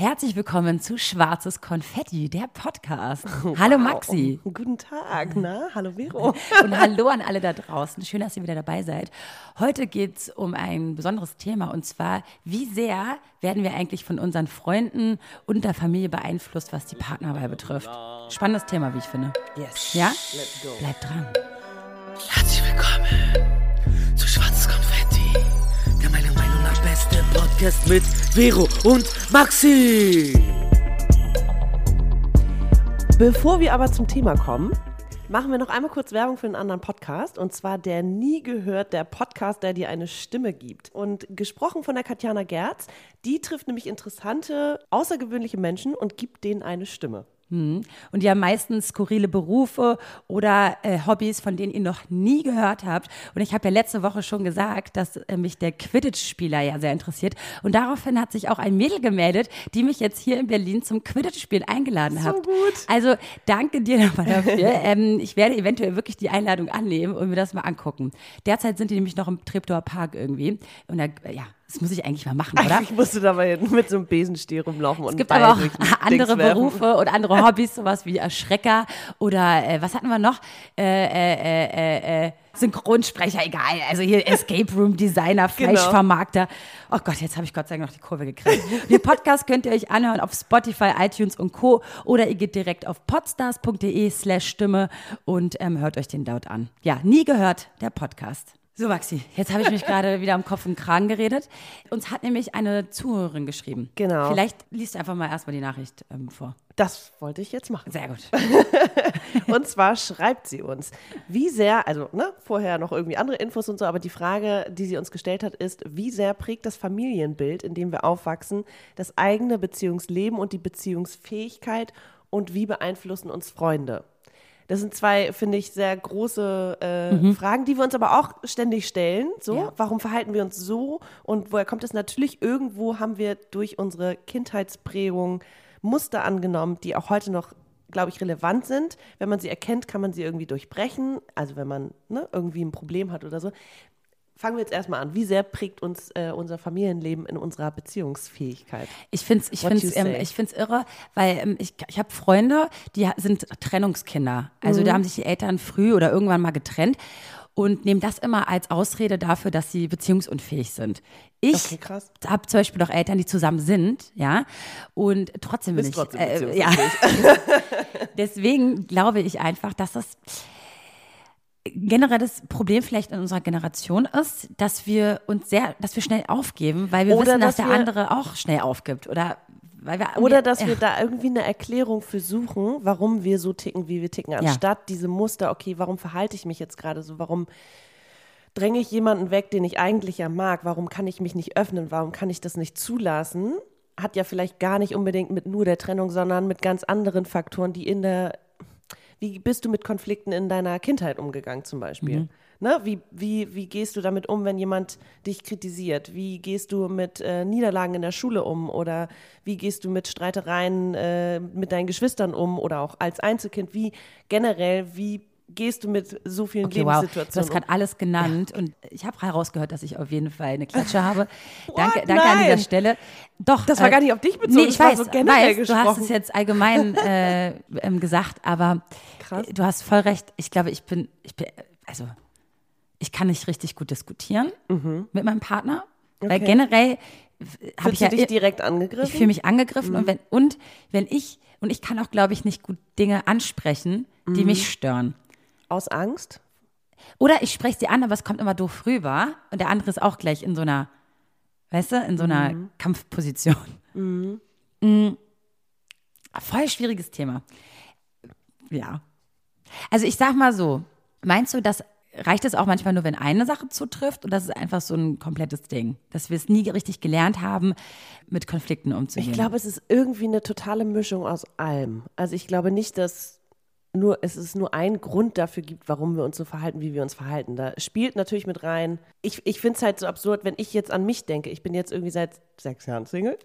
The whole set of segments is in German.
Herzlich willkommen zu Schwarzes Konfetti, der Podcast. Hallo Maxi. Guten Tag, na? Hallo Vero. Und hallo an alle da draußen. Schön, dass ihr wieder dabei seid. Heute geht es um ein besonderes Thema und zwar, wie sehr werden wir eigentlich von unseren Freunden und der Familie beeinflusst, was die Partnerwahl betrifft. Spannendes Thema, wie ich finde. Yes. Ja? Let's go. Bleibt dran. Herzlich willkommen zu Schwarzes Konfetti, der meiner Meinung nach beste Podcast mit Vero und Maxi. Bevor wir aber zum Thema kommen, machen wir noch einmal kurz Werbung für einen anderen Podcast. Und zwar der Nie gehört, der Podcast, der dir eine Stimme gibt. Und gesprochen von der Katjana Gerz, die trifft nämlich interessante, außergewöhnliche Menschen und gibt denen eine Stimme. Hm. Und die haben meistens skurrile Berufe oder äh, Hobbys, von denen ihr noch nie gehört habt. Und ich habe ja letzte Woche schon gesagt, dass äh, mich der Quidditch-Spieler ja sehr interessiert. Und daraufhin hat sich auch ein Mädel gemeldet, die mich jetzt hier in Berlin zum Quidditch-Spielen eingeladen So hat. gut. Also danke dir nochmal dafür. ähm, ich werde eventuell wirklich die Einladung annehmen und mir das mal angucken. Derzeit sind die nämlich noch im Treptower Park irgendwie. Und da, ja, das muss ich eigentlich mal machen, oder? Ich musste dabei mit so einem Besenstiel rumlaufen und Es gibt Ball aber auch andere. Berufe und andere Hobbys, sowas wie Erschrecker oder äh, was hatten wir noch? Äh, äh, äh, äh, äh, Synchronsprecher, egal. Also hier Escape Room Designer, Genau. Fleischvermarkter. Oh Gott, jetzt habe ich Gott sei Dank noch die Kurve gekriegt. Den Podcast könnt ihr euch anhören auf Spotify, iTunes und Co. Oder ihr geht direkt auf podstars.de slash Stimme und ähm, hört euch den dort an. Ja, nie gehört, der Podcast. So, Maxi, jetzt habe ich mich gerade wieder am Kopf und Kragen geredet. Uns hat nämlich eine Zuhörerin geschrieben. Genau. Vielleicht liest du einfach mal erstmal die Nachricht ähm, vor. Das wollte ich jetzt machen. Sehr gut. Und zwar schreibt sie uns, wie sehr, also ne, vorher noch irgendwie andere Infos und so, aber die Frage, die sie uns gestellt hat, ist, wie sehr prägt das Familienbild, in dem wir aufwachsen, das eigene Beziehungsleben und die Beziehungsfähigkeit und wie beeinflussen uns Freunde? Das sind zwei, finde ich, sehr große äh, Fragen, die wir uns aber auch ständig stellen. So, Ja. warum verhalten wir uns so und woher kommt es? Natürlich, irgendwo haben wir durch unsere Kindheitsprägung Muster angenommen, die auch heute noch, glaube ich, relevant sind. Wenn man sie erkennt, kann man sie irgendwie durchbrechen. Also wenn man ne, irgendwie ein Problem hat oder so. Fangen wir jetzt erstmal an. Wie sehr prägt uns äh, unser Familienleben in unserer Beziehungsfähigkeit? Ich finde es ich What find's, you ähm, ich find's irre, weil ähm, ich, ich habe Freunde, die sind Trennungskinder. Also Mhm. da haben sich die Eltern früh oder irgendwann mal getrennt und nehmen das immer als Ausrede dafür, dass sie beziehungsunfähig sind. Ich Okay, habe zum Beispiel auch Eltern, die zusammen sind, ja, und trotzdem bin Bist ich, trotzdem äh, ja. Deswegen glaube ich einfach, dass das generell das Problem vielleicht in unserer Generation ist, dass wir uns sehr, dass wir schnell aufgeben, weil wir Oder wissen, dass, dass der andere auch schnell aufgibt oder weil wir Oder dass ja. wir da irgendwie eine Erklärung für suchen, warum wir so ticken, wie wir ticken, anstatt diese Muster, okay, warum verhalte ich mich jetzt gerade so, warum dränge ich jemanden weg, den ich eigentlich ja mag, warum kann ich mich nicht öffnen, warum kann ich das nicht zulassen, hat ja vielleicht gar nicht unbedingt mit nur der Trennung, sondern mit ganz anderen Faktoren, die in der, wie bist du mit Konflikten in deiner Kindheit umgegangen zum Beispiel? Ne? Wie, wie, wie gehst du damit um, wenn jemand dich kritisiert? Wie gehst du mit äh, Niederlagen in der Schule um? Oder wie gehst du mit Streitereien äh, mit deinen Geschwistern um? Oder auch als Einzelkind? Wie generell, wie gehst du mit so vielen Okay, wow. Du hast Lebenssituationen gerade alles genannt und ich habe herausgehört, dass ich auf jeden Fall eine Klatsche habe. Danke, What? danke an dieser. Stelle. Doch. Das war gar nicht auf dich bezogen, Nee, ich weiß, so generell weiß du hast es jetzt allgemein äh, ähm, gesagt, aber Krass. du hast voll recht. Ich glaube, ich bin, ich bin, also ich kann nicht richtig gut diskutieren mit meinem Partner, weil Mhm. Okay. generell habe Fühlst ich ja dich direkt ich angegriffen? fühle mich angegriffen und wenn und wenn ich und ich kann auch glaube ich nicht gut Dinge ansprechen, die mich stören. Aus Angst? Oder ich spreche sie an, aber es kommt immer doof rüber und der andere ist auch gleich in so einer, weißt du, in so einer Kampfposition. Mm. Voll schwieriges Thema. Ja. Also ich sag mal so, meinst du, dass reicht es auch manchmal nur, wenn eine Sache zutrifft oder das ist einfach so ein komplettes Ding, dass wir es nie richtig gelernt haben, mit Konflikten umzugehen? Ich glaube, es ist irgendwie eine totale Mischung aus allem. Also ich glaube nicht, dass nur, es ist nur ein Grund dafür gibt, warum wir uns so verhalten, wie wir uns verhalten. Da spielt natürlich mit rein. Ich, ich finde es halt so absurd, wenn ich jetzt an mich denke. Ich bin jetzt irgendwie seit sechs Jahren Single.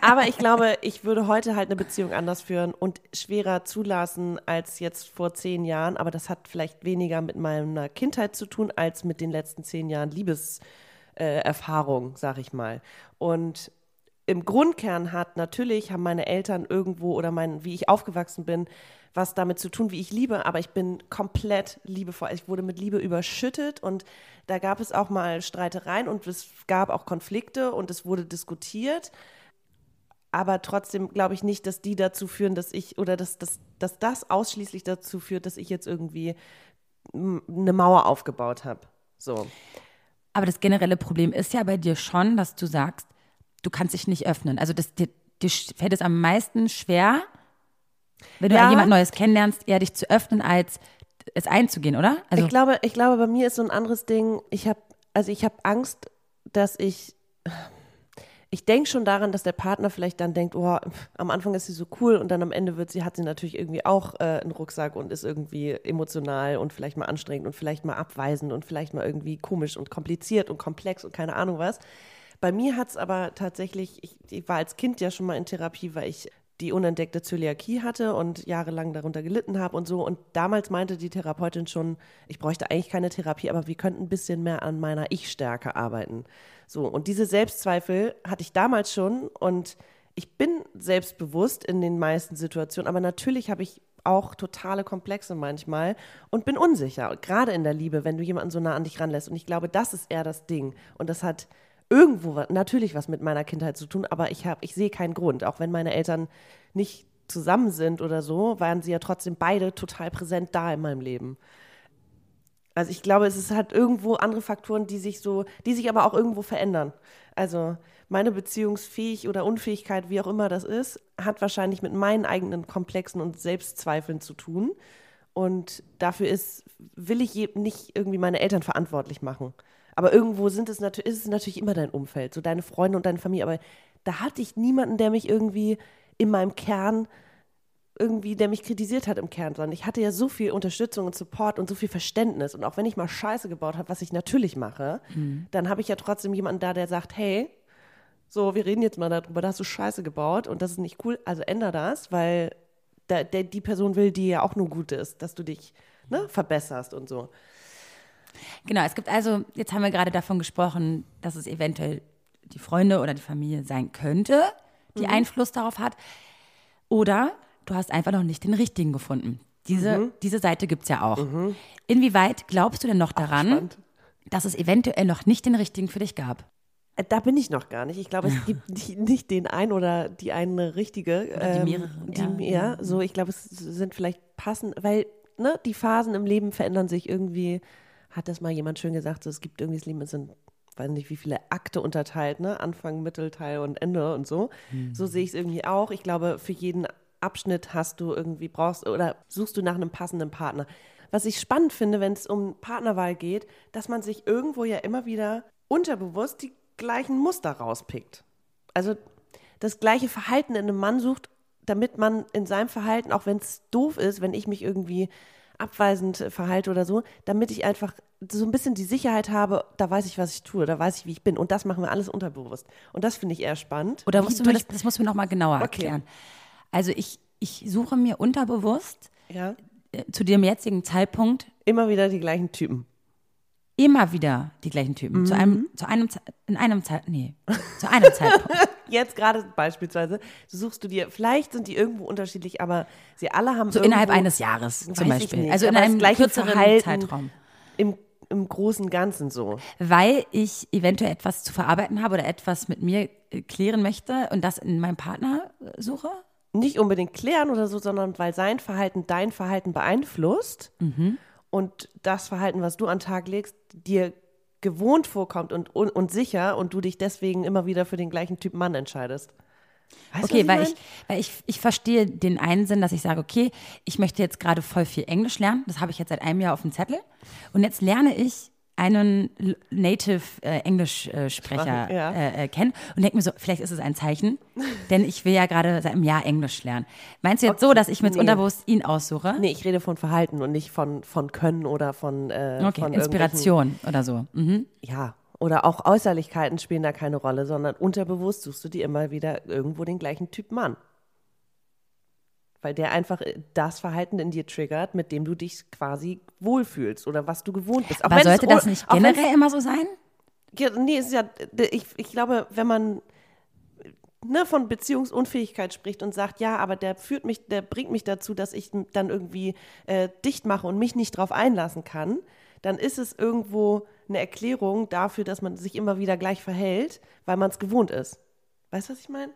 Aber ich glaube, ich würde heute halt eine Beziehung anders führen und schwerer zulassen als jetzt vor zehn Jahren. Aber das hat vielleicht weniger mit meiner Kindheit zu tun, als mit den letzten zehn Jahren Liebes. äh, sag ich mal. Und im Grundkern hat natürlich, haben meine Eltern irgendwo oder mein, wie ich aufgewachsen bin, was damit zu tun, wie ich liebe, aber ich bin komplett liebevoll. Ich wurde mit Liebe überschüttet und da gab es auch mal Streitereien und es gab auch Konflikte und es wurde diskutiert. Aber trotzdem glaube ich nicht, dass die dazu führen, dass ich oder dass, dass, dass das ausschließlich dazu führt, dass ich jetzt irgendwie eine Mauer aufgebaut habe. So. Aber das generelle Problem ist ja bei dir schon, dass du sagst, du kannst dich nicht öffnen. Also das, dir, dir fällt es am meisten schwer, wenn du ja. jemand Neues kennenlernst, eher dich zu öffnen, als es einzugehen, oder? Also ich glaube, ich glaube, bei mir ist so ein anderes Ding. Ich habe, also ich habe Angst, dass ich, ich denke schon daran, dass der Partner vielleicht dann denkt, oh, am Anfang ist sie so cool und dann am Ende wird sie, hat sie natürlich irgendwie auch äh, einen Rucksack und ist irgendwie emotional und vielleicht mal anstrengend und vielleicht mal abweisend und vielleicht mal irgendwie komisch und kompliziert und komplex und keine Ahnung was. Bei mir hat es aber tatsächlich, ich, ich, war als Kind ja schon mal in Therapie, weil ich die unentdeckte Zöliakie hatte und jahrelang darunter gelitten habe und so. Und damals meinte die Therapeutin schon, ich bräuchte eigentlich keine Therapie, aber wir könnten ein bisschen mehr an meiner Ich-Stärke arbeiten. So, und diese Selbstzweifel hatte ich damals schon und ich bin selbstbewusst in den meisten Situationen, aber natürlich habe ich auch totale Komplexe manchmal und bin unsicher, gerade in der Liebe, wenn du jemanden so nah an dich ranlässt. Und ich glaube, das ist eher das Ding. Und das hat irgendwo natürlich was mit meiner Kindheit zu tun, aber ich, ich sehe keinen Grund. Auch wenn meine Eltern nicht zusammen sind oder so, waren sie ja trotzdem beide total präsent da in meinem Leben. Also ich glaube, es ist halt irgendwo andere Faktoren, die sich so, die sich aber auch irgendwo verändern. Also meine Beziehungsfähig oder Unfähigkeit, wie auch immer das ist, hat wahrscheinlich mit meinen eigenen Komplexen und Selbstzweifeln zu tun. Und dafür ist, will ich nicht irgendwie meine Eltern verantwortlich machen. Aber irgendwo sind es natürlich, ist es natürlich immer dein Umfeld, so deine Freunde und deine Familie. Aber da hatte ich niemanden, der mich irgendwie in meinem Kern irgendwie, der mich kritisiert hat im Kern, sondern ich hatte ja so viel Unterstützung und Support und so viel Verständnis. Und auch wenn ich mal Scheiße gebaut habe, was ich natürlich mache, mhm. dann habe ich ja trotzdem jemanden da, der sagt, hey, so, wir reden jetzt mal darüber, da hast du Scheiße gebaut und das ist nicht cool, also änder das, weil da, der, die Person will, die ja auch nur gut ist, dass du dich ne, verbesserst und so. Genau, es gibt also, jetzt haben wir gerade davon gesprochen, dass es eventuell die Freunde oder die Familie sein könnte, die mhm. Einfluss darauf hat. Oder du hast einfach noch nicht den richtigen gefunden. Diese, mhm. diese Seite gibt es ja auch. Mhm. Inwieweit glaubst du denn noch daran, Ach, dass es eventuell noch nicht den richtigen für dich gab? Äh, da bin ich noch gar nicht. Ich glaube, es gibt nicht den ein oder die eine richtige. Oder die ähm, mehrere. Die, ja. ja, so ich glaube, es sind vielleicht passend, weil ne, die Phasen im Leben verändern sich irgendwie hat das mal jemand schön gesagt, so, es gibt irgendwie das Leben, es sind, weiß nicht, wie viele Akte unterteilt, ne? Anfang, Mittelteil und Ende und so. Mhm. So sehe ich es irgendwie auch. Ich glaube, für jeden Abschnitt hast du irgendwie, brauchst oder suchst du nach einem passenden Partner. Was ich spannend finde, wenn es um Partnerwahl geht, dass man sich irgendwo ja immer wieder unterbewusst die gleichen Muster rauspickt. Also das gleiche Verhalten in einem Mann sucht, damit man in seinem Verhalten, auch wenn es doof ist, wenn ich mich irgendwie abweisend verhalte oder so, damit ich einfach so ein bisschen die Sicherheit habe, da weiß ich, was ich tue, da weiß ich, wie ich bin. Und das machen wir alles unterbewusst. Und das finde ich eher spannend. Oder musst du mir das, das musst du mir noch mal genauer okay. erklären. Also ich, ich suche mir unterbewusst ja. äh, zu dem jetzigen Zeitpunkt immer wieder die gleichen Typen immer wieder die gleichen Typen. Mhm. Zu einem, zu einem, in einem Zeit, nee, zu einem Zeitpunkt. Jetzt gerade beispielsweise, suchst du dir, vielleicht sind die irgendwo unterschiedlich, aber sie alle haben so innerhalb eines Jahres zum Beispiel. Nicht, also in einem kürzeren Verhalten Zeitraum. Im, Im großen Ganzen so. Weil ich eventuell etwas zu verarbeiten habe oder etwas mit mir äh, klären möchte und das in meinem Partner äh, suche? Nicht unbedingt klären oder so, sondern weil sein Verhalten dein Verhalten beeinflusst. Mhm und das Verhalten, was du an den Tag legst, dir gewohnt vorkommt und, und, und sicher und du dich deswegen immer wieder für den gleichen Typ Mann entscheidest. Weißt okay, weil, ich, weil ich, ich verstehe den einen Sinn, dass ich sage, okay, ich möchte jetzt gerade voll viel Englisch lernen. Das habe ich jetzt seit einem Jahr auf dem Zettel. Und jetzt lerne ich einen Native äh, Englischsprecher äh, ja. äh, kennen und denke mir so, vielleicht ist es ein Zeichen, denn ich will ja gerade seit einem Jahr Englisch lernen. Meinst du jetzt okay. so, dass ich mir jetzt nee. unterbewusst ihn aussuche? Nee, ich rede von Verhalten und nicht von, von Können oder von, äh, okay. von Inspiration oder so. Mhm. Ja, oder auch Äußerlichkeiten spielen da keine Rolle, sondern unterbewusst suchst du dir immer wieder irgendwo den gleichen Typ Mann weil der einfach äh, das Verhalten in dir triggert, mit dem du dich quasi wohlfühlst oder was du gewohnt bist. Auch Aber sollte das nicht generell immer so sein? Ja, nee, ist ja, ich, ich glaube, wenn man ne, von Beziehungsunfähigkeit spricht und sagt, ja, aber der führt mich, der bringt mich dazu, dass ich dann irgendwie äh, dicht mache und mich nicht drauf einlassen kann, dann ist es irgendwo eine Erklärung dafür, dass man sich immer wieder gleich verhält, weil man es gewohnt ist. Weißt du, was ich meine?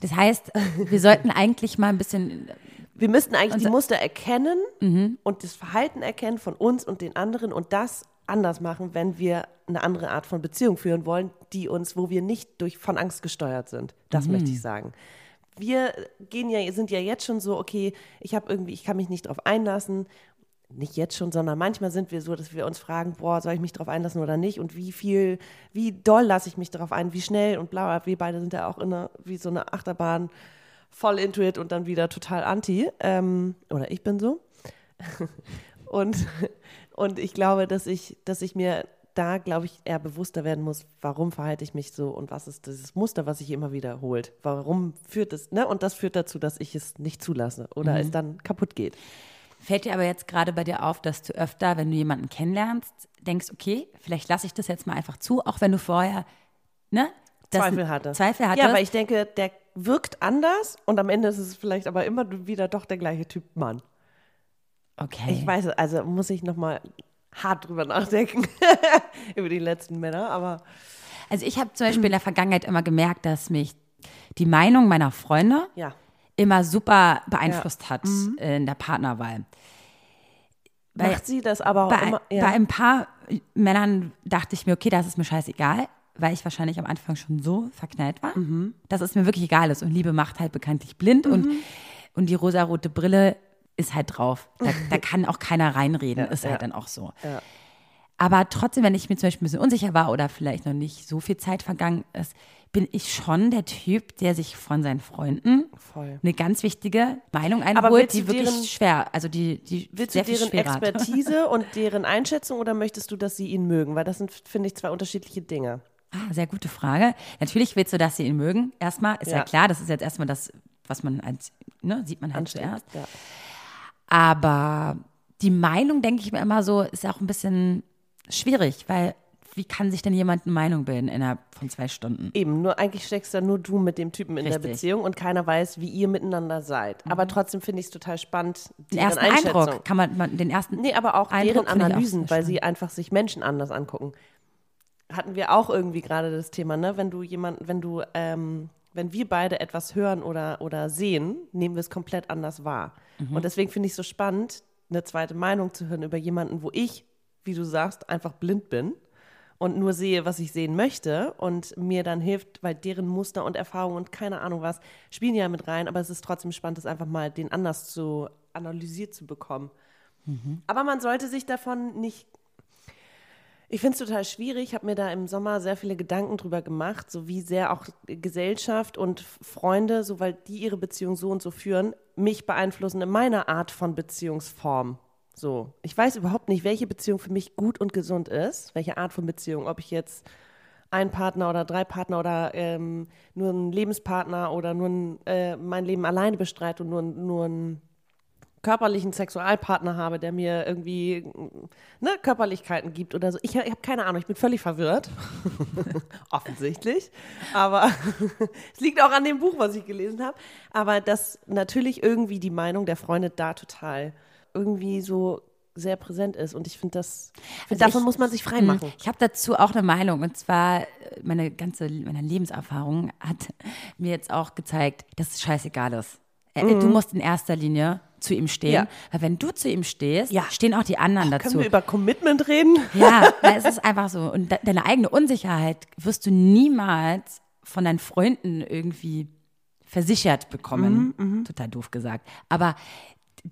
Das heißt, wir sollten eigentlich mal ein bisschen. Wir müssten eigentlich die Muster erkennen mhm. und das Verhalten erkennen von uns und den anderen und das anders machen, wenn wir eine andere Art von Beziehung führen wollen, die uns, wo wir nicht durch von Angst gesteuert sind. Das mhm. möchte ich sagen. Wir gehen ja, sind ja jetzt schon so, okay, ich habe irgendwie, ich kann mich nicht darauf einlassen. Nicht jetzt schon, sondern manchmal sind wir so, dass wir uns fragen, boah, soll ich mich darauf einlassen oder nicht? Und wie viel, wie doll lasse ich mich darauf ein, wie schnell und bla, wir beide sind ja auch in einer, wie so eine Achterbahn, voll into it und dann wieder total anti. Ähm, oder ich bin so. und und ich glaube, dass ich, dass ich mir da, glaube ich, eher bewusster werden muss, warum verhalte ich mich so und was ist dieses Muster, was sich immer wiederholt. Warum führt es, ne? Und das führt dazu, dass ich es nicht zulasse oder mhm. es dann kaputt geht. Fällt dir aber jetzt gerade bei dir auf, dass du öfter, wenn du jemanden kennenlernst, denkst, okay, vielleicht lasse ich das jetzt mal einfach zu, auch wenn du vorher, ne? Zweifel hatte. Zweifel hatte. Ja, weil ich denke, der wirkt anders und am Ende ist es vielleicht aber immer wieder doch der gleiche Typ Mann. Okay. Ich weiß, also muss ich noch mal hart drüber nachdenken über die letzten Männer, aber also ich habe zum Beispiel in der Vergangenheit immer gemerkt, dass mich die Meinung meiner Freunde ja. Immer super beeinflusst ja. hat mhm. in der Partnerwahl. Weil Macht sie das aber auch bei, immer? Ja. Bei ein paar Männern dachte ich mir, okay, das ist mir scheißegal, weil ich wahrscheinlich am Anfang schon so verknallt war, mhm. dass es mir wirklich egal ist. Und Liebe macht halt bekanntlich blind mhm. und, und die rosarote Brille ist halt drauf. Da, da kann auch keiner reinreden, ja, ist halt ja. dann auch so. Ja. Aber trotzdem, wenn ich mir zum Beispiel ein bisschen unsicher war oder vielleicht noch nicht so viel Zeit vergangen ist, bin ich schon der Typ, der sich von seinen Freunden Voll. eine ganz wichtige Meinung einholt, die wirklich deren, schwer, also die, die willst sehr du deren Expertise und deren Einschätzung oder möchtest du, dass sie ihn mögen? Weil das sind, finde ich, zwei unterschiedliche Dinge. Ah, sehr gute Frage. Natürlich willst du, dass sie ihn mögen. Erstmal ist ja, ja klar, das ist jetzt erstmal das, was man als, ne, sieht man halt Ansteht, zuerst. Ja. Aber die Meinung, denke ich mir immer so, ist auch ein bisschen schwierig, weil wie kann sich denn jemand eine Meinung bilden innerhalb von zwei Stunden? Eben, nur eigentlich steckst da nur du mit dem Typen in Richtig. der Beziehung und keiner weiß, wie ihr miteinander seid. Mhm. Aber trotzdem finde ich es total spannend. Den ersten Eindruck kann man, man, den ersten. Nee, aber auch Eindruck deren Analysen, auch weil sie einfach sich Menschen anders angucken. Hatten wir auch irgendwie gerade das Thema, ne? Wenn du jemanden, wenn du, ähm, wenn wir beide etwas hören oder, oder sehen, nehmen wir es komplett anders wahr. Mhm. Und deswegen finde ich es so spannend, eine zweite Meinung zu hören über jemanden, wo ich, wie du sagst, einfach blind bin und nur sehe, was ich sehen möchte und mir dann hilft, weil deren Muster und Erfahrungen und keine Ahnung was spielen ja mit rein, aber es ist trotzdem spannend, das einfach mal den anders zu analysiert zu bekommen. Mhm. Aber man sollte sich davon nicht ich finde es total schwierig. Ich habe mir da im Sommer sehr viele Gedanken drüber gemacht, so wie sehr auch Gesellschaft und Freunde, so weil die ihre Beziehung so und so führen, mich beeinflussen in meiner Art von Beziehungsform. So, ich weiß überhaupt nicht, welche Beziehung für mich gut und gesund ist, welche Art von Beziehung, ob ich jetzt ein Partner oder drei Partner oder ähm, nur einen Lebenspartner oder nur ein, äh, mein Leben alleine bestreite und nur, nur ein körperlichen Sexualpartner habe, der mir irgendwie ne, Körperlichkeiten gibt oder so. Ich, ich habe keine Ahnung, ich bin völlig verwirrt. Offensichtlich. Aber es liegt auch an dem Buch, was ich gelesen habe. Aber dass natürlich irgendwie die Meinung der Freunde da total irgendwie so sehr präsent ist. Und ich finde das, find, also davon ich, muss man sich frei hm, machen. Ich habe dazu auch eine Meinung. Und zwar, meine ganze meine Lebenserfahrung hat mir jetzt auch gezeigt, dass es scheißegal ist. Äh, mhm. Du musst in erster Linie zu ihm stehen. Ja. Weil wenn du zu ihm stehst, ja. stehen auch die anderen Ach, dazu. Können wir über Commitment reden? Ja, weil es ist einfach so. Und de deine eigene Unsicherheit wirst du niemals von deinen Freunden irgendwie versichert bekommen. Mhm, mhm. Total doof gesagt. Aber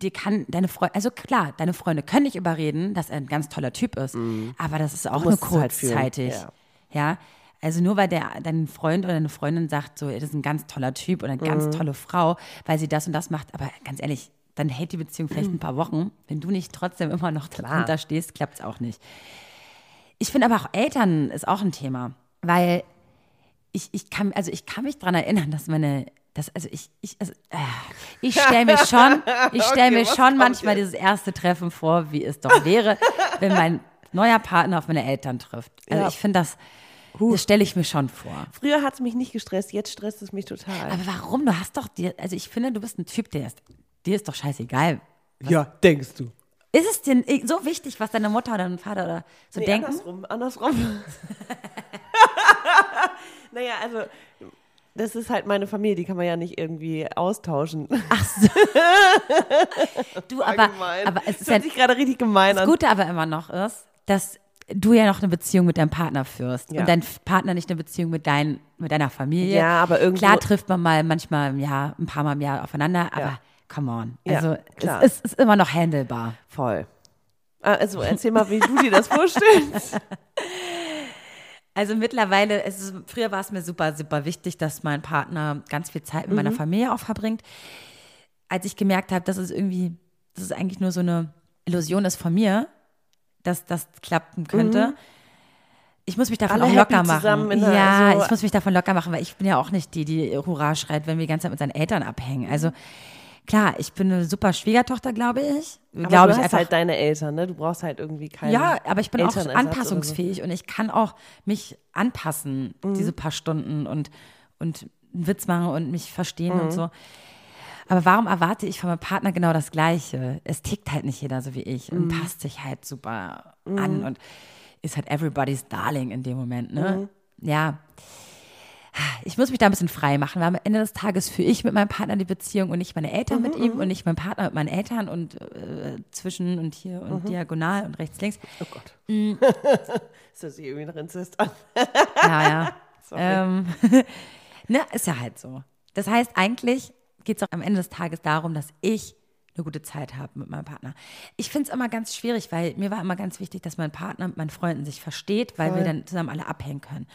dir kann deine Freunde, also klar, deine Freunde können dich überreden, dass er ein ganz toller Typ ist, mhm. aber das ist auch nur halt kurzzeitig. Halt ja. ja. Also nur weil der, dein Freund oder deine Freundin sagt, so, das ist ein ganz toller Typ oder eine ganz mhm. tolle Frau, weil sie das und das macht, aber ganz ehrlich, dann hält die Beziehung vielleicht ein paar Wochen. Wenn du nicht trotzdem immer noch dahinter stehst, klappt es auch nicht. Ich finde aber auch Eltern ist auch ein Thema, weil ich, ich kann, also ich kann mich daran erinnern, dass meine, das, also ich, ich, also, äh, ich stelle mir schon, ich stelle okay, mir schon manchmal jetzt? dieses erste Treffen vor, wie es doch wäre, wenn mein neuer Partner auf meine Eltern trifft. Also Ja. ich finde das, das stelle ich mir schon vor. Früher hat es mich nicht gestresst, jetzt stresst es mich total. Aber warum? Du hast doch dir, also ich finde, du bist ein Typ, der ist, dir ist doch scheißegal. ja, denkst du. Ist es dir so wichtig, was deine Mutter oder dein Vater oder so Nee, denken? andersrum, andersrum. naja, also das ist halt meine Familie, die kann man ja nicht irgendwie austauschen. Du, aber, aber es ist ja, hört sich gerade richtig gemein das an. Gute aber immer noch ist, dass du ja noch eine Beziehung mit deinem Partner führst Ja. und dein Partner nicht eine Beziehung mit, dein, mit deiner Familie. Ja, aber irgendwo- Klar trifft man mal manchmal im Jahr, ein paar Mal im Jahr aufeinander, aber Ja. come on. Ja, Also klar. es ist, ist immer noch handelbar. Voll. Ah, Also erzähl mal, wie du dir das vorstellst. Also mittlerweile, es ist, früher war es mir super, super wichtig, dass mein Partner ganz viel Zeit mit meiner Mhm. Familie auch verbringt. Als ich gemerkt habe, dass es irgendwie, dass es eigentlich nur so eine Illusion ist von mir, dass das klappen könnte. Ich muss mich davon Mhm. Alle auch locker machen. ja, also- ich muss mich davon locker machen, weil ich bin ja auch nicht die, die Hurra schreit, wenn wir die ganze Zeit mit seinen Eltern abhängen. Also klar, ich bin eine super Schwiegertochter, glaube ich. Aber Glaube du ich hast einfach. halt deine Eltern, ne? Du brauchst halt irgendwie keine Ja, aber ich bin auch anpassungsfähig und ich kann auch mich anpassen, Mhm. diese paar Stunden und, und einen Witz machen und mich verstehen Mhm. und so. Aber warum erwarte ich von meinem Partner genau das Gleiche? Es tickt halt nicht jeder so wie ich Mhm. und passt sich halt super an und ist halt everybody's darling in dem Moment, ne? Mhm. Ja. Ich muss mich da ein bisschen frei machen, weil am Ende des Tages führe ich mit meinem Partner die Beziehung und nicht meine Eltern mit Mhm, ihm und nicht mein Partner mit meinen Eltern und äh, zwischen und hier und Mhm. diagonal und rechts, links. Oh Gott. Ist das hier irgendwie nach Inzest an? Ja, ja. Ähm, ne, ist ja halt so. Das heißt, eigentlich geht es auch am Ende des Tages darum, dass ich eine gute Zeit habe mit meinem Partner. Ich finde es immer ganz schwierig, weil mir war immer ganz wichtig, dass mein Partner mit meinen Freunden sich versteht, weil wir dann zusammen alle abhängen können.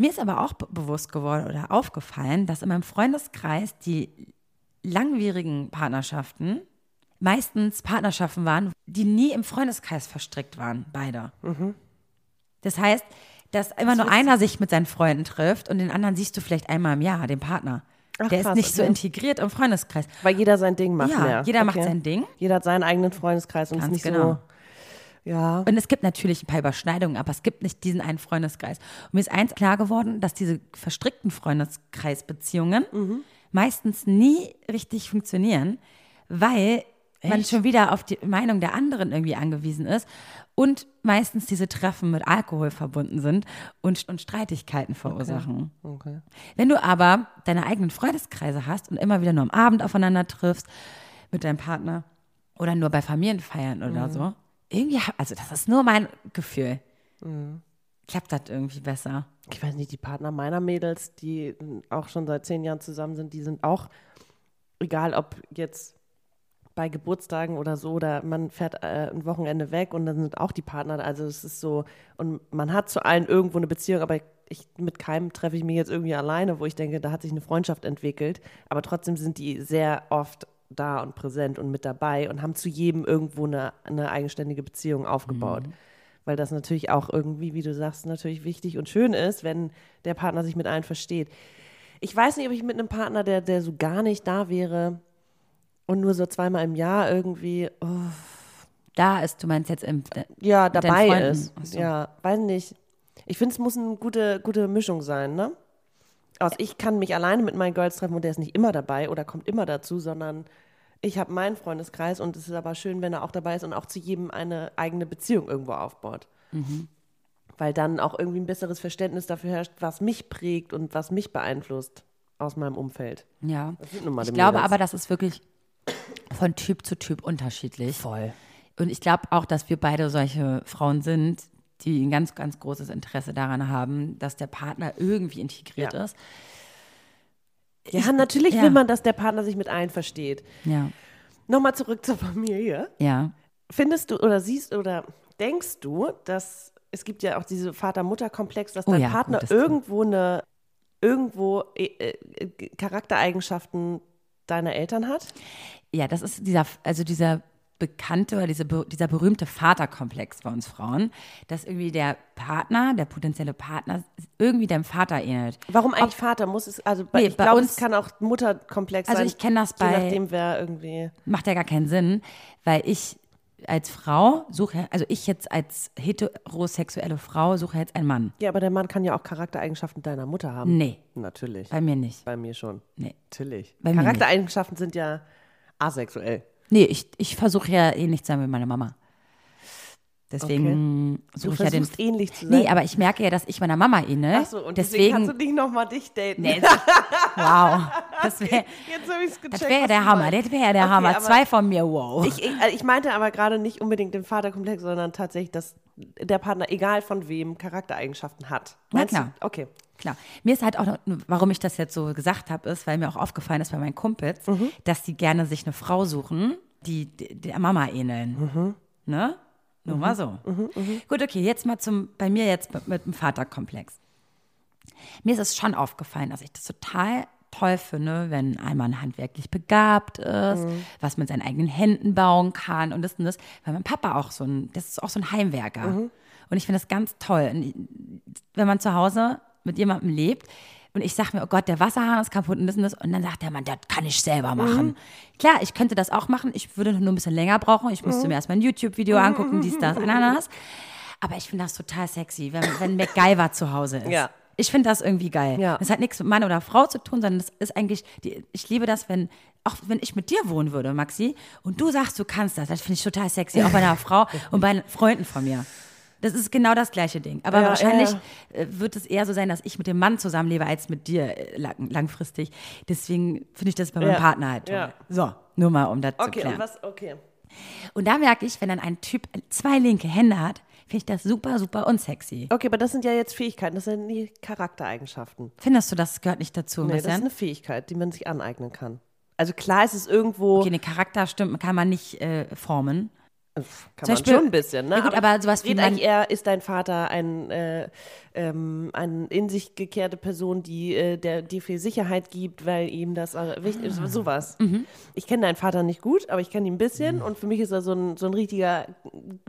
Mir ist aber auch be- bewusst geworden oder aufgefallen, dass in meinem Freundeskreis die langwierigen Partnerschaften meistens Partnerschaften waren, die nie im Freundeskreis verstrickt waren, beide. Das heißt, dass immer nur einer sich mit seinen Freunden trifft und den anderen siehst du vielleicht einmal im Jahr, den Partner. Ach, Der ist krass, nicht so okay. integriert im Freundeskreis. Weil jeder sein Ding macht Ja, mehr. jeder macht Okay. sein Ding. Jeder hat seinen eigenen Freundeskreis und Ganz ist nicht genau. so. Ja. Und es gibt natürlich ein paar Überschneidungen, aber es gibt nicht diesen einen Freundeskreis. Und mir ist eins klar geworden, dass diese verstrickten Freundeskreisbeziehungen Mhm. meistens nie richtig funktionieren, weil man schon wieder auf die Meinung der anderen irgendwie angewiesen ist und meistens diese Treffen mit Alkohol verbunden sind und, und Streitigkeiten verursachen. Okay. Wenn du aber deine eigenen Freundeskreise hast und immer wieder nur am Abend aufeinander triffst mit deinem Partner oder nur bei Familienfeiern oder Mhm. so, irgendwie, also das ist nur mein Gefühl. Mhm. Klappt das irgendwie besser. Ich weiß nicht, die Partner meiner Mädels, die auch schon seit zehn Jahren zusammen sind, die sind auch, egal ob jetzt bei Geburtstagen oder so, oder man fährt äh, ein Wochenende weg und dann sind auch die Partner, also es ist so, und man hat zu allen irgendwo eine Beziehung, aber ich, mit keinem treffe ich mich jetzt irgendwie alleine, wo ich denke, da hat sich eine Freundschaft entwickelt, aber trotzdem sind die sehr oft da und präsent und mit dabei und haben zu jedem irgendwo eine, eine eigenständige Beziehung aufgebaut. Weil das natürlich auch irgendwie, wie du sagst, natürlich wichtig und schön ist, wenn der Partner sich mit allen versteht. Ich weiß nicht, ob ich mit einem Partner, der, der so gar nicht da wäre und nur so zweimal im Jahr irgendwie, oh, Da ist, du meinst jetzt im, ja, deinen dabei ist. So. Ja, weiß nicht. Ich finde, es muss eine gute, gute Mischung sein, ne? Also ich kann mich alleine mit meinen Girls treffen und der ist nicht immer dabei oder kommt immer dazu, sondern ich habe meinen Freundeskreis und es ist aber schön, wenn er auch dabei ist und auch zu jedem eine eigene Beziehung irgendwo aufbaut. Mhm. Weil dann auch irgendwie ein besseres Verständnis dafür herrscht, was mich prägt und was mich beeinflusst aus meinem Umfeld. ja. Ich glaube Mädels. aber, das ist wirklich von Typ zu Typ unterschiedlich. Voll. Und ich glaube auch, dass wir beide solche Frauen sind, die ein ganz, ganz großes Interesse daran haben, dass der Partner irgendwie integriert Ja. ist. Ja, natürlich ja. will man, dass der Partner sich mit allen versteht. Ja, Nochmal zurück zur Familie. ja. Findest du oder siehst oder denkst du, dass es gibt ja auch diese Vater-Mutter-Komplex, dass Oh dein ja, Partner gutes Thema. irgendwo eine irgendwo äh, äh, Charaktereigenschaften deiner Eltern hat? Ja, das ist dieser, also dieser bekannte oder diese, dieser berühmte Vaterkomplex bei uns Frauen, dass irgendwie der Partner, der potenzielle Partner, irgendwie deinem Vater ähnelt. Warum eigentlich Vater muss es also bei, Nee, ich bei glaube, uns- es kann auch Mutterkomplex Also sein. ich kenn das je bei- nachdem wer irgendwie Macht ja gar keinen Sinn, weil ich als Frau suche, also ich jetzt als heterosexuelle Frau suche jetzt einen Mann. Ja, aber der Mann kann ja auch Charaktereigenschaften deiner Mutter haben. Nee, Natürlich. bei mir nicht. Bei mir schon. Nee. Natürlich. Bei mir Charaktereigenschaften sind ja asexuell. Nee, ich, ich versuche ja ähnlich zu sein wie meine Mama. Deswegen Du suche ich ja den. versuchst ähnlich zu sein. Nee, aber ich merke ja, dass ich meiner Mama ähnle. Ach so, und deswegen, deswegen. kannst du nicht nochmal dich daten. nee, wow. Das wäre Jetzt habe ich es gecheckt. das wär ja der du Hammer. Das wäre ja der Okay, Hammer. Zwei von mir, wow. Ich, ich, also ich meinte aber gerade nicht unbedingt den Vaterkomplex, sondern tatsächlich, dass der Partner, egal von wem, Charaktereigenschaften hat. Na Meinst klar. Du? Okay. Klar. Mir ist halt auch, noch, warum ich das jetzt so gesagt habe, ist, weil mir auch aufgefallen ist bei meinen Kumpels, Mhm. dass die gerne sich eine Frau suchen, die der Mama ähneln. Mhm. Ne? Nur mal so. Gut, okay, jetzt mal zum, bei mir jetzt mit, mit dem Vaterkomplex. Mir ist es schon aufgefallen, dass ich das total toll finde, wenn ein Mann handwerklich begabt ist, Mhm. was mit seinen eigenen Händen bauen kann und das und das. Weil mein Papa auch so ein, das ist auch so ein Heimwerker. Mhm. Und ich finde das ganz toll. Und wenn man zu Hause mit jemandem lebt und ich sage mir, oh Gott, der Wasserhahn ist kaputt und das und das. Und dann sagt der Mann, das kann ich selber machen. Klar, ich könnte das auch machen. Ich würde nur ein bisschen länger brauchen. Ich müsste mir erstmal ein YouTube-Video angucken, dies, das, Ananas. Aber ich finde das total sexy, wenn, wenn MacGyver zu Hause ist. Ja. Ich finde das irgendwie geil. Ja. Das hat nichts mit Mann oder Frau zu tun, sondern das ist eigentlich, die, ich liebe das, wenn, auch wenn ich mit dir wohnen würde, Maxi, und du sagst, du kannst das, das finde ich total sexy, auch bei einer Frau und bei Freunden von mir. Das ist genau das gleiche Ding. Aber Ja, wahrscheinlich ja, äh, wird es eher so sein, dass ich mit dem Mann zusammenlebe als mit dir äh, lang, langfristig. Deswegen finde ich das bei meinem. Partner halt toll. So, nur mal, um das zu Okay, klären. und was? Okay. Und da merke ich, wenn dann ein Typ zwei linke Hände hat, finde ich das super, super unsexy. Okay, aber das sind ja jetzt Fähigkeiten, das sind die Charaktereigenschaften. Findest du, das gehört nicht dazu? Nee, das ist eine Fähigkeit, die man sich aneignen kann. Also klar ist es irgendwo, Okay, eine Charakter stimmt, kann man nicht äh, formen. Kann zum man Beispiel- schon ein bisschen, ne? Ja gut, aber sowas wie man- eigentlich eher, ist dein Vater ein, äh, ähm, eine in sich gekehrte Person, die äh, der dir viel Sicherheit gibt, weil ihm das wichtig ist, sowas. Mhm. Ich kenne deinen Vater nicht gut, aber ich kenne ihn ein bisschen und für mich ist er so ein, so ein richtiger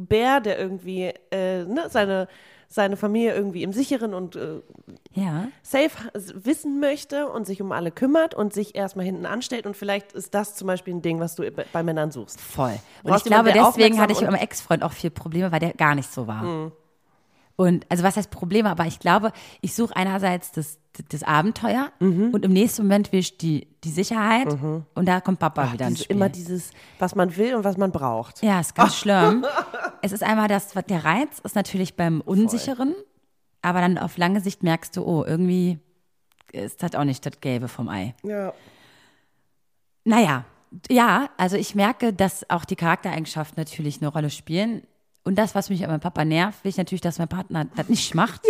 Bär, der irgendwie äh, ne, seine, seine Familie irgendwie im Sicheren und äh, Ja. safe wissen möchte und sich um alle kümmert und sich erstmal hinten anstellt. Und vielleicht ist das zum Beispiel ein Ding, was du bei Männern suchst. Voll. Und brauchst ich glaube, jemanden, deswegen hatte ich mit meinem Ex-Freund auch viel Probleme, weil der gar nicht so war. Und also was heißt Probleme? Aber ich glaube, ich suche einerseits das, das Abenteuer und im nächsten Moment will ich die, die Sicherheit und da kommt Papa wieder ins Spiel. immer dieses, was man will und was man braucht. ja, ist ganz schlimm. Es ist einmal das, der Reiz ist natürlich beim Unsicheren, aber dann auf lange Sicht merkst du, oh, irgendwie ist das auch nicht das Gelbe vom Ei. Ja. Naja, ja, also ich merke, dass auch die Charaktereigenschaften natürlich eine Rolle spielen. Und das, was mich an meinem Papa nervt, will ich natürlich, dass mein Partner das nicht macht.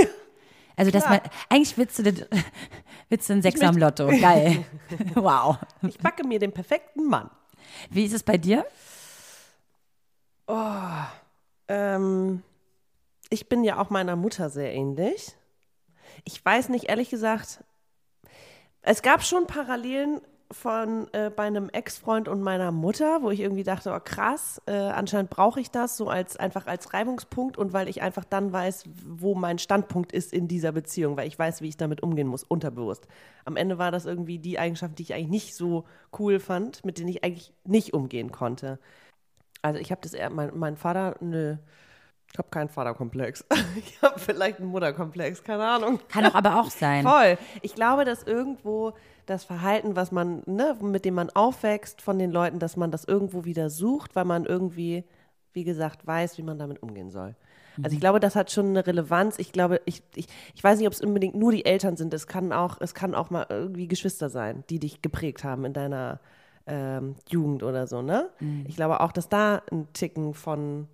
Also, dass man, eigentlich willst du, das, willst du einen Sechser am Lotto. Geil. wow. Ich backe mir den perfekten Mann. Wie ist es bei dir? Ähm, ich bin ja auch meiner Mutter sehr ähnlich. Ich weiß nicht, ehrlich gesagt, es gab schon Parallelen von äh, bei einem Ex-Freund und meiner Mutter, wo ich irgendwie dachte, oh krass, äh, anscheinend brauche ich das so als einfach als Reibungspunkt und weil ich einfach dann weiß, wo mein Standpunkt ist in dieser Beziehung, weil ich weiß, wie ich damit umgehen muss, unterbewusst. Am Ende war das irgendwie die Eigenschaft, die ich eigentlich nicht so cool fand, mit denen ich eigentlich nicht umgehen konnte. Also ich habe das eher, mein, mein Vater, nö, ich habe keinen Vaterkomplex. Ich habe vielleicht einen Mutterkomplex, keine Ahnung. Kann doch aber auch sein. Voll. Ich glaube, dass irgendwo das Verhalten, was man, ne, mit dem man aufwächst von den Leuten, dass man das irgendwo wieder sucht, weil man irgendwie, wie gesagt, weiß, wie man damit umgehen soll. Also ich glaube, das hat schon eine Relevanz. Ich glaube, ich, ich, ich weiß nicht, ob es unbedingt nur die Eltern sind. Es kann auch, es kann auch mal irgendwie Geschwister sein, die dich geprägt haben in deiner ähm, Jugend oder so, ne? Ich glaube auch, dass da ein Ticken von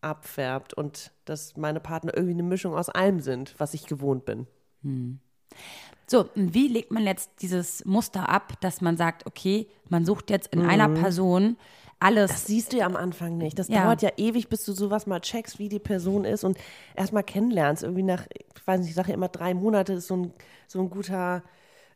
abfärbt und dass meine Partner irgendwie eine Mischung aus allem sind, was ich gewohnt bin. So, und wie legt man jetzt dieses Muster ab, dass man sagt, okay, man sucht jetzt in einer Person alles. Das siehst du ja am Anfang nicht. Das Ja. dauert ja ewig, bis du sowas mal checkst, wie die Person ist und erstmal kennenlernst. Irgendwie nach, ich weiß nicht, ich sage ja immer drei Monate ist so ein, so ein guter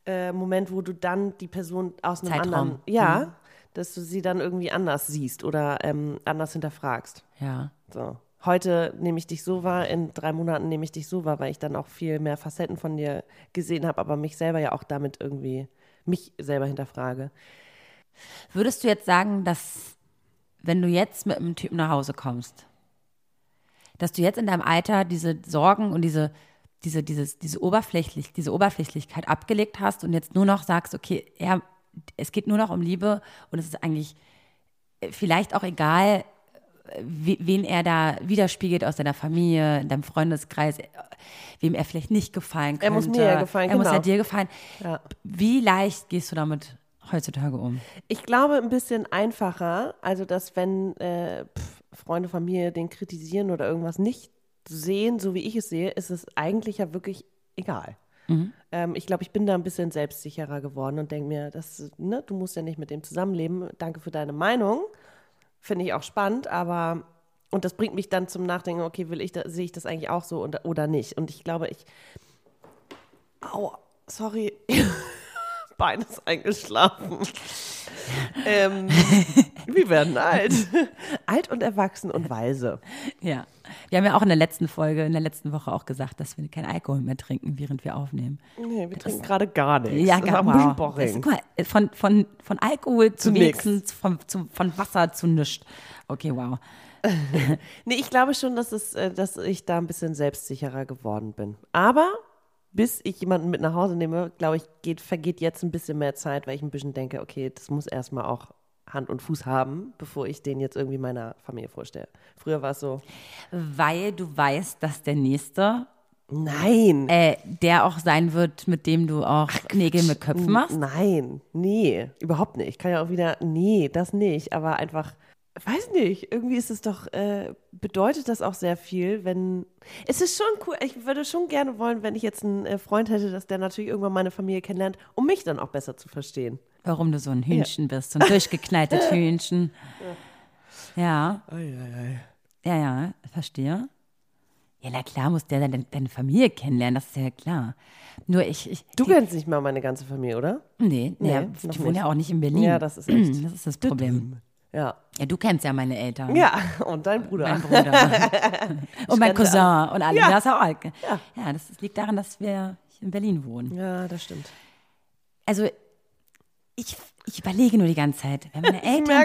äh, Moment, wo du dann die Person aus einem Zeitraum. anderen, ja, dass du sie dann irgendwie anders siehst oder ähm, anders hinterfragst. ja. So. Heute nehme ich dich so wahr, in drei Monaten nehme ich dich so wahr, weil ich dann auch viel mehr Facetten von dir gesehen habe, aber mich selber ja auch damit irgendwie, mich selber hinterfrage. Würdest du jetzt sagen, dass wenn du jetzt mit einem Typen nach Hause kommst, dass du jetzt in deinem Alter diese Sorgen und diese, diese, dieses, diese, Oberflächlich, diese Oberflächlichkeit abgelegt hast und jetzt nur noch sagst, okay, ja, es geht nur noch um Liebe und es ist eigentlich äh, vielleicht auch egal, wen er da widerspiegelt aus deiner Familie, in deinem Freundeskreis, wem er vielleicht nicht gefallen könnte. Er muss mir ja gefallen, Er genau. muss ja dir gefallen. Ja. Wie leicht gehst du damit heutzutage um? Ich glaube, ein bisschen einfacher. Also, dass wenn äh, pf, Freunde, Familie den kritisieren oder irgendwas nicht sehen, so wie ich es sehe, ist es eigentlich ja wirklich egal. Ähm, ich glaube, ich bin da ein bisschen selbstsicherer geworden und denke mir, das, ne, du musst ja nicht mit dem zusammenleben. Danke für deine Meinung. Finde ich auch spannend, aber und das bringt mich dann zum Nachdenken, okay, will ich da, sehe ich das eigentlich auch so oder, oder nicht? Und ich glaube, ich. Au, sorry. Bein ist eingeschlafen. ähm, wir werden alt. alt und erwachsen und weise. Ja. Wir haben ja auch in der letzten Folge, in der letzten Woche auch gesagt, dass wir keinen Alkohol mehr trinken, während wir aufnehmen. Nee, wir trinken gerade gar nichts. Ja, das gar wow. Das, boring. guck mal, von, von, von Alkohol zu, Zu wenigstens, von, zu, von Wasser zu nichts. Okay, wow. Nee, ich glaube schon, dass, es, äh, dass ich da ein bisschen selbstsicherer geworden bin. Aber bis ich jemanden mit nach Hause nehme, glaube ich, geht, vergeht jetzt ein bisschen mehr Zeit, weil ich ein bisschen denke, okay, das muss erstmal auch Hand und Fuß haben, bevor ich den jetzt irgendwie meiner Familie vorstelle. Früher war es so, Weil du weißt, dass der Nächste, nein, äh, der auch sein wird, mit dem du auch Nägel mit Köpfen machst. nein, nee, überhaupt nicht. Ich kann ja auch wieder, nee, das nicht, aber einfach, weiß nicht, irgendwie ist es doch, äh, bedeutet das auch sehr viel, wenn, es ist schon cool, ich würde schon gerne wollen, wenn ich jetzt einen äh, Freund hätte, dass der natürlich irgendwann meine Familie kennenlernt, um mich dann auch besser zu verstehen. Warum du so ein Hühnchen bist, so ein durchgeknalltes Hühnchen. Ja. Ja, ja, verstehe. Ja, na klar muss der deine, deine Familie kennenlernen, das ist ja klar. Nur ich, ich Du kennst nicht mal meine ganze Familie, oder? nee, nee, Nee, die wohnen ja auch nicht in Berlin. Ja, das ist echt. Das ist das Problem. Ja. Ja, du kennst ja meine Eltern. Ja, und dein Bruder. Mein Bruder. und mein Cousin und alle. Ja. Das auch. Ja. Ja, das liegt daran, dass wir in Berlin wohnen. Ja, das stimmt. Also, ich, ich überlege nur die ganze Zeit, wenn meine Eltern merke,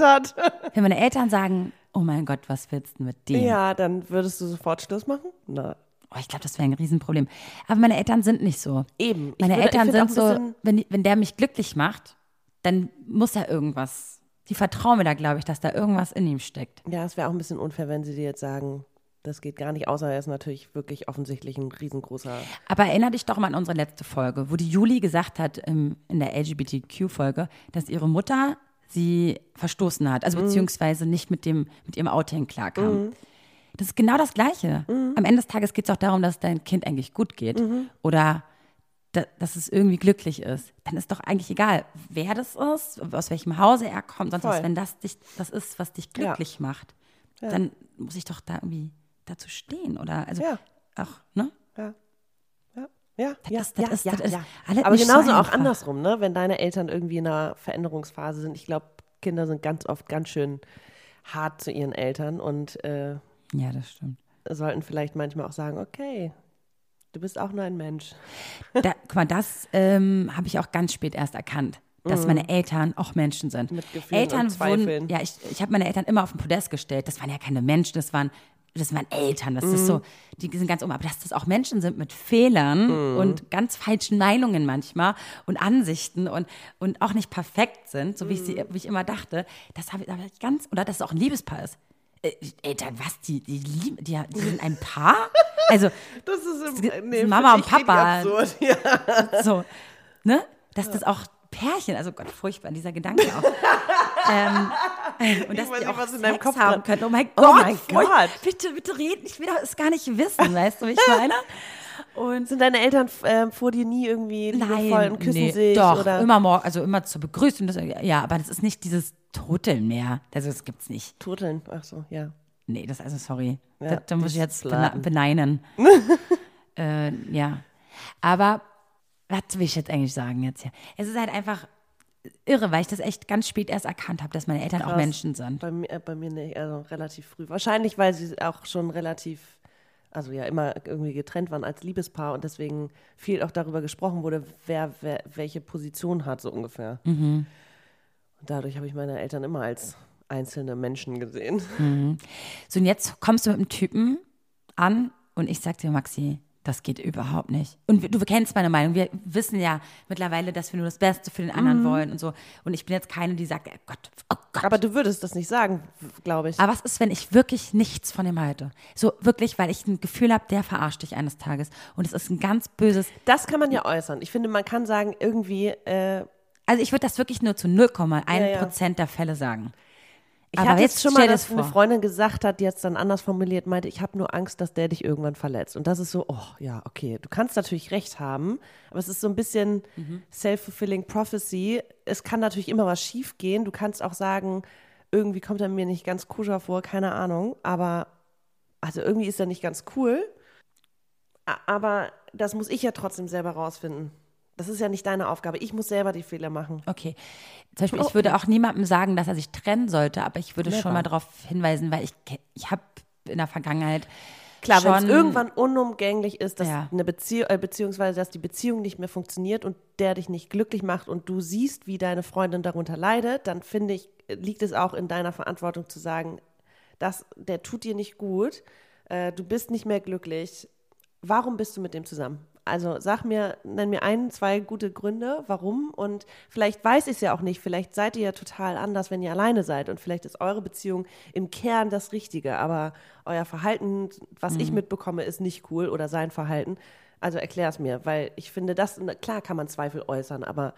sagen, wenn meine Eltern sagen, oh mein Gott, was willst du mit dem? Ja, dann würdest du sofort Schluss machen? Na, Oh, ich glaube, das wäre ein Riesenproblem. Aber meine Eltern sind nicht so. eben. Ich Meine würde- Eltern sind so, wenn, wenn der mich glücklich macht, dann muss er irgendwas. Die vertrauen mir da, glaube ich, dass da irgendwas in ihm steckt. Ja, es wäre auch ein bisschen unfair, wenn sie dir jetzt sagen, das geht gar nicht, außer er ist natürlich wirklich offensichtlich ein riesengroßer. Aber erinnere dich doch mal an unsere letzte Folge, wo die Juli gesagt hat ähm, in der LGBTQ-Folge, dass ihre Mutter sie verstoßen hat, Mhm. also beziehungsweise nicht mit dem mit ihrem Outing klarkam. Das ist genau das Gleiche. Am Ende des Tages geht es auch darum, dass dein Kind eigentlich gut geht Mhm. oder dass es irgendwie glücklich ist. Dann ist doch eigentlich egal, wer das ist, aus welchem Hause er kommt, sonst was, wenn das dich, das ist, was dich glücklich macht, dann muss ich doch da irgendwie dazu stehen oder also Ja. ach, ne? Ja. Ja, ja, ja, ist- das ja, ist- ja, das ist ja. alles Aber genauso auch andersrum, ne? Wenn deine Eltern irgendwie in einer Veränderungsphase sind. Ich glaube, Kinder sind ganz oft ganz schön hart zu ihren Eltern und äh, Ja, das stimmt. sollten vielleicht manchmal auch sagen, okay, du bist auch nur ein Mensch. Da, guck mal, das ähm, habe ich auch ganz spät erst erkannt, dass meine Eltern auch Menschen sind. Mhm. Mit Gefühlen Eltern und Zweifeln. wurden, ja, ich, ich habe meine Eltern immer auf den Podest gestellt. Das waren ja keine Menschen, das waren, das waren Eltern. Das ist Mhm. so, die sind ganz um. Aber dass das auch Menschen sind mit Fehlern Mhm. und ganz falschen Meinungen manchmal und Ansichten und, und auch nicht perfekt sind, so wie ich, sie, Mhm. wie ich immer dachte, das habe ich, hab ich ganz, oder dass es auch ein Liebespaar ist. Äh, Eltern, was? Die, die, lieben, die, die sind ein Paar? Also, Das ist im- nee, Mama und Papa. Absurd. Ja. so, ne? Dass das auch Pärchen, also Gott, furchtbar, dieser Gedanke auch. ähm, und dass die auch was in deinem Kopf haben dran- können. Oh mein Oh Gott, mein furcht- Gott. Bitte, bitte reden, ich will es gar nicht wissen, weißt du, wie ich meine? Und Sind deine Eltern äh, vor dir nie irgendwie liebevoll und küssen nee, sich? doch, oder? immer morgen, also immer zur Begrüßung, das, ja, aber das ist nicht dieses Toteln mehr, also das gibt's nicht. Turteln, ach so, ja. Nee, das also sorry. Ja, da, muss ich jetzt bene beneinen. äh, ja. Aber was will ich jetzt eigentlich sagen jetzt hier? Es ist halt einfach irre, weil ich das echt ganz spät erst erkannt habe, dass meine Eltern auch Krass. Menschen sind. Bei mir, äh, bei mir nicht, also relativ früh. Wahrscheinlich, weil sie auch schon relativ, also ja, immer irgendwie getrennt waren als Liebespaar und deswegen viel auch darüber gesprochen wurde, wer, wer welche Position hat, so ungefähr. Mhm. Und dadurch habe ich meine Eltern immer als einzelne Menschen gesehen. So, und jetzt kommst du mit einem Typen an und ich sag dir, Maxi, das geht überhaupt nicht. Und du kennst meine Meinung. Wir wissen ja mittlerweile, dass wir nur das Beste für den anderen wollen und so. Und ich bin jetzt keine, die sagt, oh Gott, oh Gott. Aber du würdest das nicht sagen, glaube ich. Aber was ist, wenn ich wirklich nichts von ihm halte? So wirklich, weil ich ein Gefühl habe, der verarscht dich eines Tages. Und es ist ein ganz böses. Das kann man ja äußern. Ich finde, man kann sagen, irgendwie, äh, Also ich würde das wirklich nur zu 0,1 Ja, ja. Prozent der Fälle sagen. Ich Aber hatte jetzt schon mal, dass das eine vor. Freundin gesagt hat, die jetzt dann anders formuliert, meinte, ich habe nur Angst, dass der dich irgendwann verletzt. Und das ist so, oh ja, okay, du kannst natürlich recht haben, aber es ist so ein bisschen Mhm. self-fulfilling prophecy. Es kann natürlich immer was schief gehen. Du kannst auch sagen, irgendwie kommt er mir nicht ganz koscher vor, keine Ahnung, aber also irgendwie ist er nicht ganz cool. Aber das muss ich ja trotzdem selber rausfinden. Das ist ja nicht deine Aufgabe. Ich muss selber die Fehler machen. Okay. Zum Beispiel, ich würde auch niemandem sagen, dass er sich trennen sollte, aber ich würde schon Never. mal darauf hinweisen, weil ich, ich habe in der Vergangenheit Klar, wenn es schon- irgendwann unumgänglich ist, dass Ja. eine Beziehung, äh, beziehungsweise dass die Beziehung nicht mehr funktioniert und der dich nicht glücklich macht und du siehst, wie deine Freundin darunter leidet, dann finde ich, liegt es auch in deiner Verantwortung zu sagen, dass der tut dir nicht gut, äh, du bist nicht mehr glücklich. Warum bist du mit dem zusammen? Also sag mir, nenn mir ein, zwei gute Gründe, warum. Und vielleicht weiß ich es ja auch nicht. Vielleicht seid ihr ja total anders, wenn ihr alleine seid. Und vielleicht ist eure Beziehung im Kern das Richtige. Aber euer Verhalten, was ich mitbekomme, ist nicht cool oder sein Verhalten. Also erklär es mir, weil ich finde, das, klar kann man Zweifel äußern, aber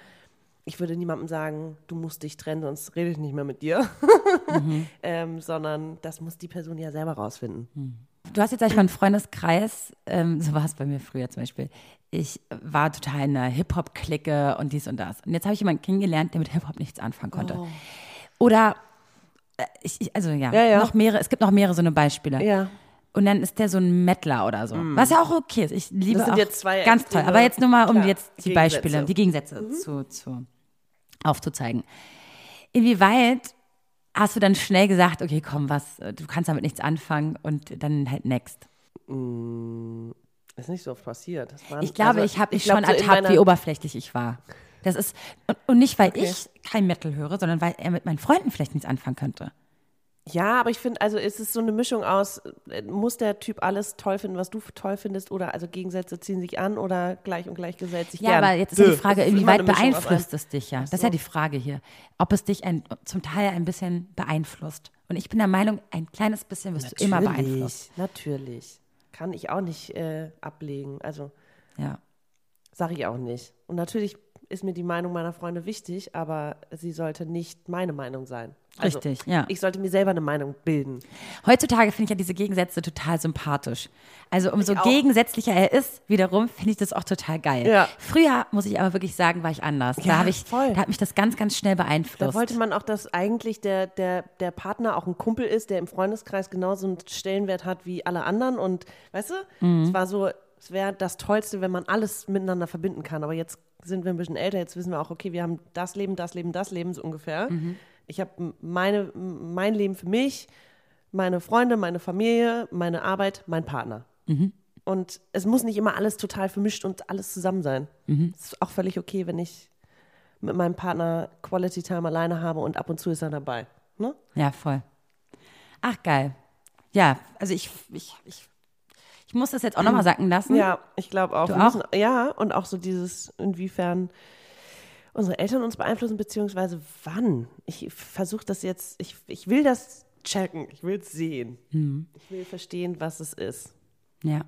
ich würde niemandem sagen, du musst dich trennen, sonst rede ich nicht mehr mit dir. ähm, sondern das muss die Person ja selber rausfinden. Du hast jetzt, sag ich mal, einen Freundeskreis, ähm, so war es bei mir früher zum Beispiel. Ich war total in einer Hip-Hop-Clique und dies und das. Und jetzt habe ich jemanden kennengelernt, der mit Hip-Hop nichts anfangen konnte. Oder, äh, ich, ich, also ja, Ja, ja. noch mehrere, es gibt noch mehrere so eine Beispiele. Ja. Und dann ist der so ein Mettler oder so. Was ja auch okay ist. Ich liebe Das sind auch jetzt zwei ganz toll. Aber jetzt nur mal, um klar, jetzt die. Beispiele, die Gegensätze zu, zu aufzuzeigen. Inwieweit hast du dann schnell gesagt, okay, komm, was, äh, du kannst damit nichts anfangen und dann halt next? Ist nicht so oft passiert. Waren- Ich glaube, also, ich habe mich schon so ertappt, wie oberflächlich ich war. Das ist, und, und nicht, weil ich kein Metal höre, sondern weil er mit meinen Freunden vielleicht nichts anfangen könnte. Ja, aber ich finde, also es ist so eine Mischung aus, äh, muss der Typ alles toll finden, was du toll findest, oder also Gegensätze ziehen sich an oder gleich und gleich gesellt sich Ja, gern. aber jetzt ist ja die. Frage, inwieweit beeinflusst es dich ja? Das ist ja die Frage hier. Ob es dich ein, zum Teil ein bisschen beeinflusst. Und ich bin der Meinung, ein kleines bisschen wirst du immer Natürlich, beeinflusst. Natürlich. Kann ich auch nicht äh, ablegen. Also Ja. sage ich auch nicht. Und natürlich ist mir die Meinung meiner Freunde wichtig, aber sie sollte nicht meine Meinung sein. Also, Richtig, ja. Ich sollte mir selber eine Meinung bilden. Heutzutage finde ich ja diese Gegensätze total sympathisch. Also umso gegensätzlicher er ist, wiederum finde ich das auch total geil. Ja. Früher, muss ich aber wirklich sagen, war ich anders. Ja, da, habe ich, voll. da hat mich das ganz, ganz schnell Da beeinflusst. wollte man auch, dass eigentlich der, der, der Partner auch ein Kumpel ist, der im Freundeskreis genauso einen Stellenwert hat wie alle anderen. Und weißt du, es war so, es wäre das Tollste, wenn man alles miteinander verbinden kann. Aber jetzt sind wir ein bisschen älter, jetzt wissen wir auch, okay, wir haben das Leben, das Leben, das Leben so ungefähr. Ich habe meine, mein Leben für mich, meine Freunde, meine Familie, meine Arbeit, mein Partner. Und es muss nicht immer alles total vermischt und alles zusammen sein. Es ist auch völlig okay, wenn ich mit meinem Partner Quality Time alleine habe und ab und zu ist er dabei. Ne? Ja, voll. Ach, geil. Ja, also ich, ich, ich, ich muss das jetzt auch nochmal sacken lassen. Ja, ich glaube auch. Du auch? Müssen, ja, und auch so dieses, inwiefern unsere Eltern uns beeinflussen, beziehungsweise wann. Ich versuche das jetzt, ich, ich will das checken, ich will es sehen. Mhm. Ich will verstehen, was es ist. Ja,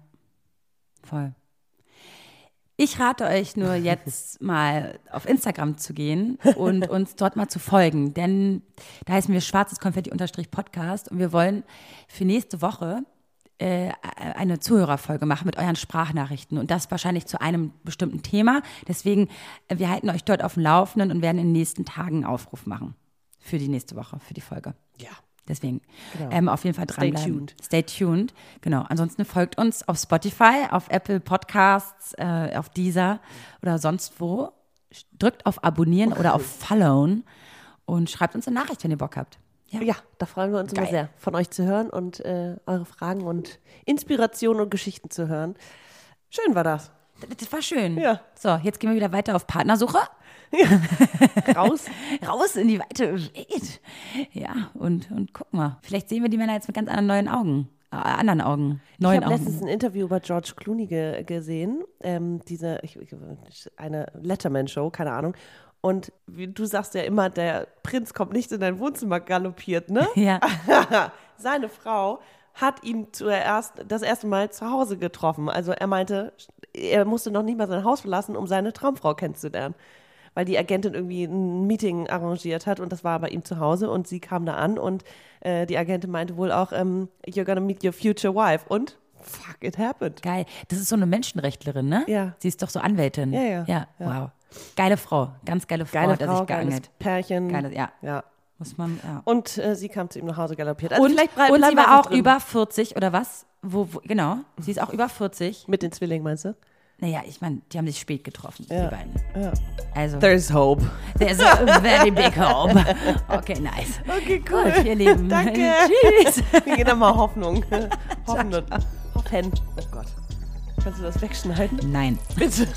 voll. Ich rate euch nur jetzt mal auf Instagram zu gehen und uns dort mal zu folgen, denn da heißen wir schwarzes Konfetti-Podcast und wir wollen für nächste Woche eine Zuhörerfolge machen mit euren Sprachnachrichten und das wahrscheinlich zu einem bestimmten Thema. Deswegen, äh, wir halten euch dort auf dem Laufenden und werden in den nächsten Tagen einen Aufruf machen für die nächste Woche, für die Folge. Ja. Deswegen Genau. ähm, auf jeden Fall Stay dranbleiben. tuned. Stay tuned. Genau. Ansonsten folgt uns auf Spotify, auf Apple Podcasts, äh, auf Deezer oder sonst wo. Drückt auf Abonnieren oder auf Followen und schreibt uns eine Nachricht, wenn ihr Bock habt. Ja. Ja, da freuen wir uns immer Geil. sehr, von euch zu hören und äh, eure Fragen und Inspirationen und Geschichten zu hören. Schön war das. Das war schön. Ja. So, jetzt gehen wir wieder weiter auf Partnersuche. Raus. Raus in die weite Welt. Ja, und, und guck mal. Vielleicht sehen wir die Männer jetzt mit ganz anderen neuen Augen. Äh, anderen Augen. Ich Neuen habe letztens ein Interview über George Clooney ge gesehen. Ähm, diese, ich, ich, eine Letterman-Show, keine Ahnung. Und wie, du sagst ja immer, der Prinz kommt nicht in dein Wohnzimmer galoppiert, ne? Ja. Seine Frau hat ihn zuerst das erste Mal zu Hause getroffen. Also er meinte, er musste noch nicht mal sein Haus verlassen, um seine Traumfrau kennenzulernen. Weil die Agentin irgendwie ein Meeting arrangiert hat und das war bei ihm zu Hause und sie kam da an und äh, die Agentin meinte wohl auch, ähm, you're gonna meet your future wife. Und fuck, it happened. Geil. Das ist so eine Menschenrechtlerin, ne? Ja. Sie ist doch so Anwältin. Ja, ja. Ja, wow. Geile Frau. Ganz geile Frau. Geile hat er Frau, sich geiles geangelt. Pärchen. Geiles, ja. ja. Muss man, ja. Und äh, sie kam zu ihm nach Hause galoppiert. Also Und, vielleicht blei- und sie war auch drin. über 40 oder was? Wo, wo, genau. Sie ist auch über 40. Mit den Zwillingen, meinst du? Naja, ich meine, die haben sich spät getroffen, Ja. die beiden. Ja. Also, There's hope. there's a very big hope. Okay, nice. Okay, cool. Gut, ihr Lieben. Danke. Tschüss. Wir gehen nochmal Hoffnung. Hoffen. Hoffen. Oh Gott. Kannst du das wegschneiden? Nein. Bitte.